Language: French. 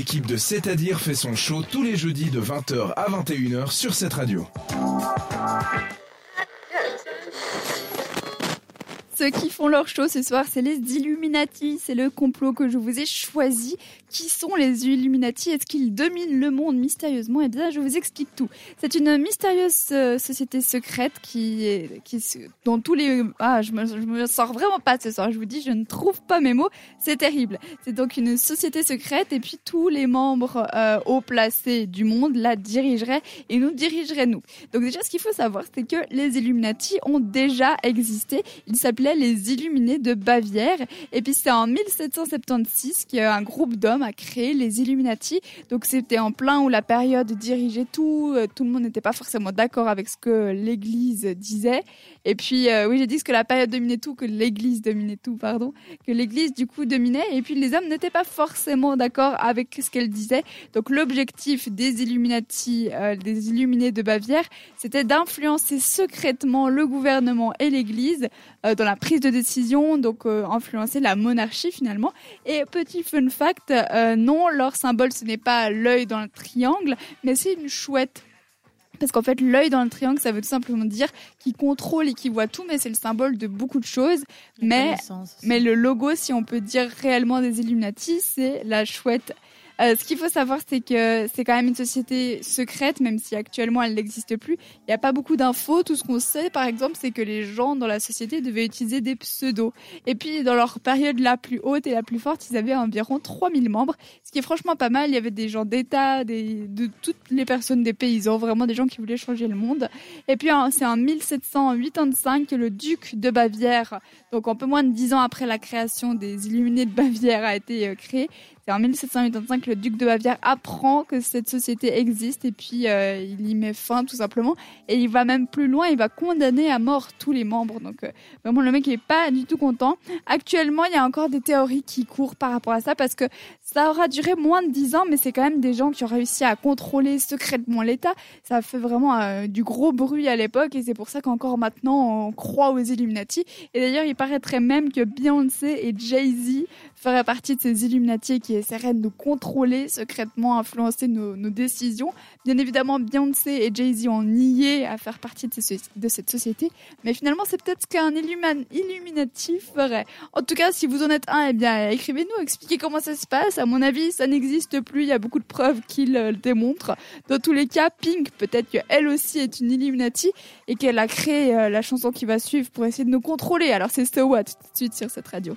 l'équipe de C'est-à-dire fait son show tous les jeudis de 20h à 21h sur cette radio. Qui font leur show ce soir, c'est les Illuminati. C'est le complot que je vous ai choisi. Qui sont les Illuminati? Est-ce qu'ils dominent le monde mystérieusement? Eh bien, je vous explique tout. C'est une mystérieuse euh, société secrète qui est, qui dans tous les ah, je me, me sors vraiment pas ce soir. Je vous dis, je ne trouve pas mes mots. C'est terrible. C'est donc une société secrète et puis tous les membres euh, haut placés du monde la dirigeraient et nous dirigeraient nous. Donc déjà, ce qu'il faut savoir, c'est que les Illuminati ont déjà existé. Ils s'appelaient les Illuminés de Bavière. Et puis c'est en 1776 qu'un groupe d'hommes a créé les Illuminati. Donc c'était en plein où la période dirigeait tout. Euh, tout le monde n'était pas forcément d'accord avec ce que l'Église disait. Et puis euh, oui, j'ai dit que la période dominait tout, que l'Église dominait tout, pardon, que l'Église du coup dominait. Et puis les hommes n'étaient pas forcément d'accord avec ce qu'elle disait. Donc l'objectif des Illuminati, euh, des Illuminés de Bavière, c'était d'influencer secrètement le gouvernement et l'Église dans la prise de décision, donc euh, influencer la monarchie finalement. Et petit fun fact, euh, non, leur symbole ce n'est pas l'œil dans le triangle, mais c'est une chouette. Parce qu'en fait, l'œil dans le triangle, ça veut tout simplement dire qu'il contrôle et qu'il voit tout, mais c'est le symbole de beaucoup de choses. Mais, mais le logo, si on peut dire réellement des Illuminati, c'est la chouette euh, ce qu'il faut savoir, c'est que c'est quand même une société secrète, même si actuellement elle n'existe plus. Il n'y a pas beaucoup d'infos. Tout ce qu'on sait, par exemple, c'est que les gens dans la société devaient utiliser des pseudos. Et puis, dans leur période la plus haute et la plus forte, ils avaient environ 3000 membres, ce qui est franchement pas mal. Il y avait des gens d'État, de toutes les personnes des paysans, vraiment des gens qui voulaient changer le monde. Et puis, c'est en 1785 que le duc de Bavière, donc un peu moins de 10 ans après la création des Illuminés de Bavière, a été euh, créé. C'est en 1785 que le duc de Bavière apprend que cette société existe et puis euh, il y met fin tout simplement. Et il va même plus loin, il va condamner à mort tous les membres. Donc euh, vraiment le mec est pas du tout content. Actuellement, il y a encore des théories qui courent par rapport à ça parce que ça aura duré moins de 10 ans, mais c'est quand même des gens qui ont réussi à contrôler secrètement l'État. Ça fait vraiment euh, du gros bruit à l'époque et c'est pour ça qu'encore maintenant on croit aux Illuminati. Et d'ailleurs, il paraîtrait même que Beyoncé et Jay-Z feraient partie de ces Illuminati qui essaierait de nous contrôler secrètement, influencer nos, décisions. Bien évidemment, Beyoncé et Jay-Z ont nié à faire partie de, cette société, mais finalement, c'est peut-être ce qu'un Illuminati ferait. En tout cas, si vous en êtes un, eh écrivez-nous, expliquez comment ça se passe. À mon avis, ça n'existe plus. Il y a beaucoup de preuves qui le démontrent. Dans tous les cas, Pink, peut-être qu'elle aussi est une Illuminati et qu'elle a créé euh, la chanson qui va suivre pour essayer de nous contrôler. Alors, c'est So What tout de suite sur cette radio.